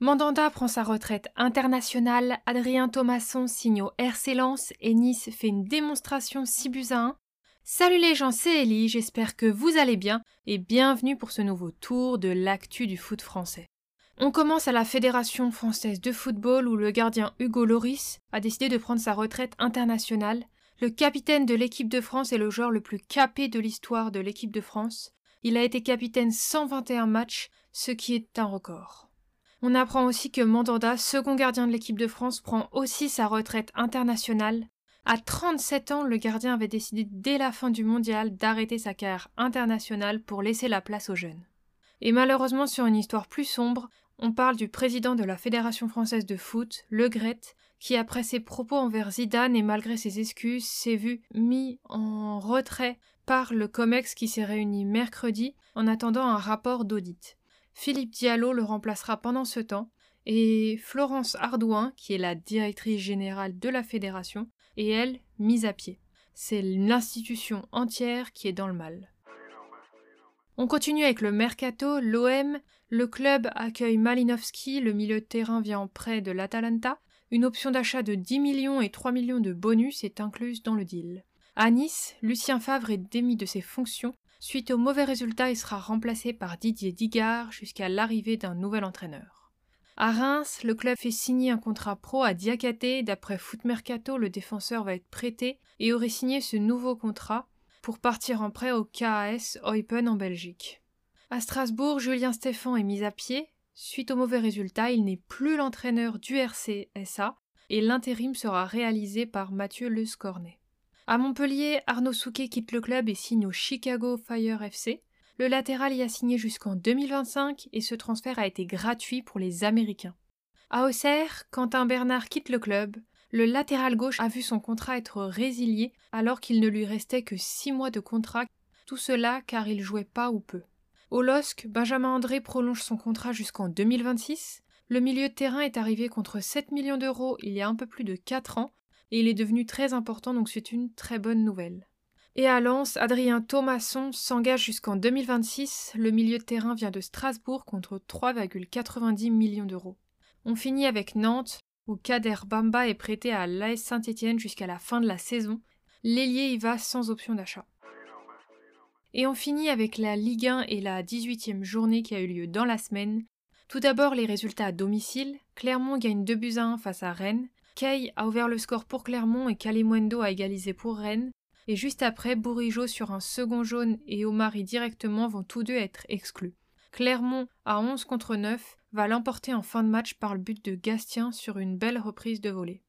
Mandanda prend sa retraite internationale, Adrien Thomasson signe au RC Lens et Nice fait une démonstration 6 buts à 1. Salut les gens, c'est Ellie, j'espère que vous allez bien et bienvenue pour ce nouveau tour de l'actu du foot français. On commence à la Fédération française de football où le gardien Hugo Loris a décidé de prendre sa retraite internationale. Le capitaine de l'équipe de France est le joueur le plus capé de l'histoire de l'équipe de France. Il a été capitaine 121 matchs, ce qui est un record. On apprend aussi que Mandanda, second gardien de l'équipe de France, prend aussi sa retraite internationale. À 37 ans, le gardien avait décidé dès la fin du mondial d'arrêter sa carrière internationale pour laisser la place aux jeunes. Et malheureusement, sur une histoire plus sombre, on parle du président de la Fédération française de foot, Le Gret, qui après ses propos envers Zidane et malgré ses excuses s'est vu mis en retrait par le COMEX qui s'est réuni mercredi en attendant un rapport d'audit. Philippe Diallo le remplacera pendant ce temps, et Florence Ardouin, qui est la directrice générale de la fédération, est elle mise à pied. C'est l'institution entière qui est dans le mal. On continue avec le mercato, l'OM, le club accueille Malinowski, le milieu de terrain vient en prêt de l'Atalanta, une option d'achat de 10 millions et 3 millions de bonus est incluse dans le deal. À Nice, Lucien Favre est démis de ses fonctions Suite aux mauvais résultats, il sera remplacé par Didier Digard jusqu'à l'arrivée d'un nouvel entraîneur. À Reims, le club fait signer un contrat pro à Diakate. D'après Foot Mercato, le défenseur va être prêté et aurait signé ce nouveau contrat pour partir en prêt au KAS Eupen en Belgique. À Strasbourg, Julien Stéphan est mis à pied. Suite aux mauvais résultats, il n'est plus l'entraîneur du RCSA et l'intérim sera réalisé par Mathieu Le Scornet. À Montpellier, Arnaud Souquet quitte le club et signe au Chicago Fire FC. Le latéral y a signé jusqu'en 2025 et ce transfert a été gratuit pour les Américains. À Auxerre, Quentin Bernard quitte le club. Le latéral gauche a vu son contrat être résilié alors qu'il ne lui restait que six mois de contrat, tout cela car il jouait pas ou peu. Au LOSC, Benjamin André prolonge son contrat jusqu'en 2026. Le milieu de terrain est arrivé contre 7 millions d'euros il y a un peu plus de 4 ans et il est devenu très important, donc c'est une très bonne nouvelle. Et à Lens, Adrien Thomasson s'engage jusqu'en 2026. Le milieu de terrain vient de Strasbourg contre 3,90 millions d'euros. On finit avec Nantes, où Kader Bamba est prêté à l'AS Saint-Étienne jusqu'à la fin de la saison. L'ailier y va sans option d'achat. Et on finit avec la Ligue 1 et la 18e journée qui a eu lieu dans la semaine. Tout d'abord les résultats à domicile. Clermont gagne 2 buts à 1 face à Rennes. Kay a ouvert le score pour Clermont et Kalimundo a égalisé pour Rennes. Et juste après, Bourigeau sur un second jaune et Omari directement vont tous deux être exclus. Clermont, à 11 contre 9, va l'emporter en fin de match par le but de Gastien sur une belle reprise de volée.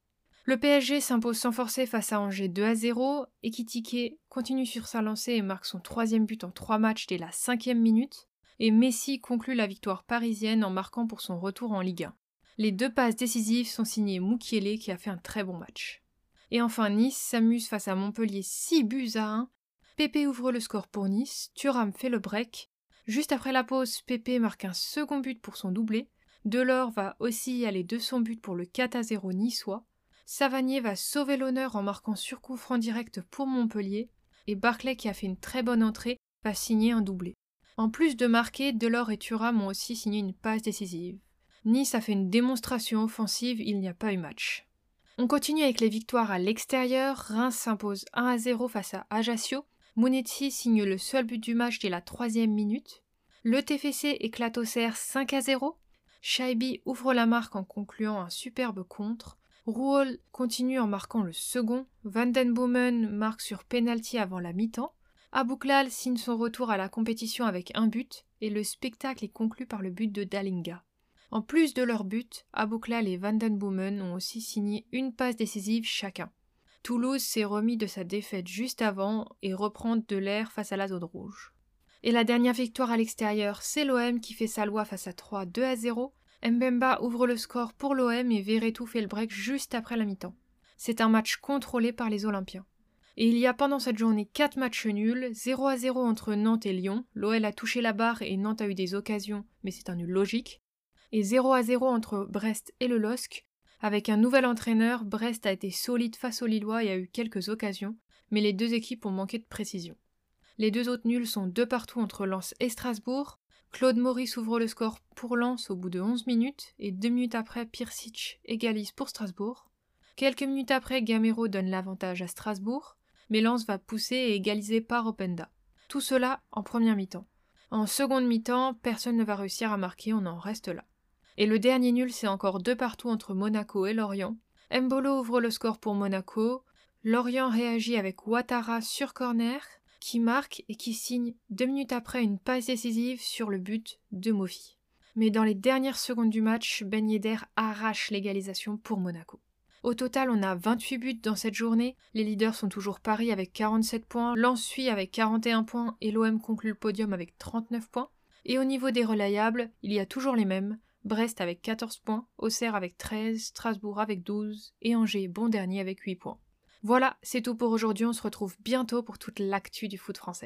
Le PSG s'impose sans forcer face à Angers 2 à 0. Ekitike continue sur sa lancée et marque son troisième but en trois matchs dès la cinquième minute. Et Messi conclut la victoire parisienne en marquant pour son retour en Ligue 1. Les deux passes décisives sont signées Moukielé qui a fait un très bon match. Et enfin Nice s'amuse face à Montpellier 6 buts à 1. Pépé ouvre le score pour Nice, Thuram fait le break. Juste après la pause, Pépé marque un second but pour son doublé. Delors va aussi aller de son but pour le 4 à 0 niçois. Savanier va sauver l'honneur en marquant sur coup franc direct pour Montpellier. Et Barclay, qui a fait une très bonne entrée, va signer un doublé. En plus de marquer, Delors et Thuram ont aussi signé une passe décisive. Nice a fait une démonstration offensive, il n'y a pas eu match. On continue avec les victoires à l'extérieur. Reims s'impose 1 à 0 face à Ajaccio. Monetti signe le seul but du match dès la troisième minute. Le TFC éclate au CR 5 à 0. Shaibi ouvre la marque en concluant un superbe contre. Rouault continue en marquant le second. Van den Boomen marque sur penalty avant la mi-temps. Abouklal signe son retour à la compétition avec un but et le spectacle est conclu par le but de Dalinga. En plus de leur but, Abouklal et Vandenboomen ont aussi signé une passe décisive chacun. Toulouse s'est remis de sa défaite juste avant et reprend de l'air face à la zone rouge. Et la dernière victoire à l'extérieur, c'est l'OM qui fait sa loi face à 3 2 à 0. Mbemba ouvre le score pour l'OM et Verretou fait le break juste après la mi-temps. C'est un match contrôlé par les Olympiens. Et il y a pendant cette journée 4 matchs nuls, 0 à 0 entre Nantes et Lyon. L'OL a touché la barre et Nantes a eu des occasions, mais c'est un nul logique et 0 à 0 entre Brest et le LOSC. Avec un nouvel entraîneur, Brest a été solide face aux Lillois et a eu quelques occasions, mais les deux équipes ont manqué de précision. Les deux autres nuls sont deux partout entre Lens et Strasbourg. Claude Maurice ouvre le score pour Lens au bout de 11 minutes et deux minutes après, Pirsic égalise pour Strasbourg. Quelques minutes après, Gamero donne l'avantage à Strasbourg, mais Lens va pousser et égaliser par Openda. Tout cela en première mi-temps. En seconde mi-temps, personne ne va réussir à marquer, on en reste là. Et le dernier nul, c'est encore deux partout entre Monaco et Lorient. Mbolo ouvre le score pour Monaco. Lorient réagit avec Ouattara sur corner, qui marque et qui signe deux minutes après une passe décisive sur le but de Mofi. Mais dans les dernières secondes du match, Ben arrache l'égalisation pour Monaco. Au total, on a 28 buts dans cette journée. Les leaders sont toujours Paris avec 47 points, Lens suit avec 41 points et l'OM conclut le podium avec 39 points. Et au niveau des relayables, il y a toujours les mêmes. Brest avec 14 points, Auxerre avec 13, Strasbourg avec 12 et Angers bon dernier avec 8 points. Voilà, c'est tout pour aujourd'hui, on se retrouve bientôt pour toute l'actu du foot français.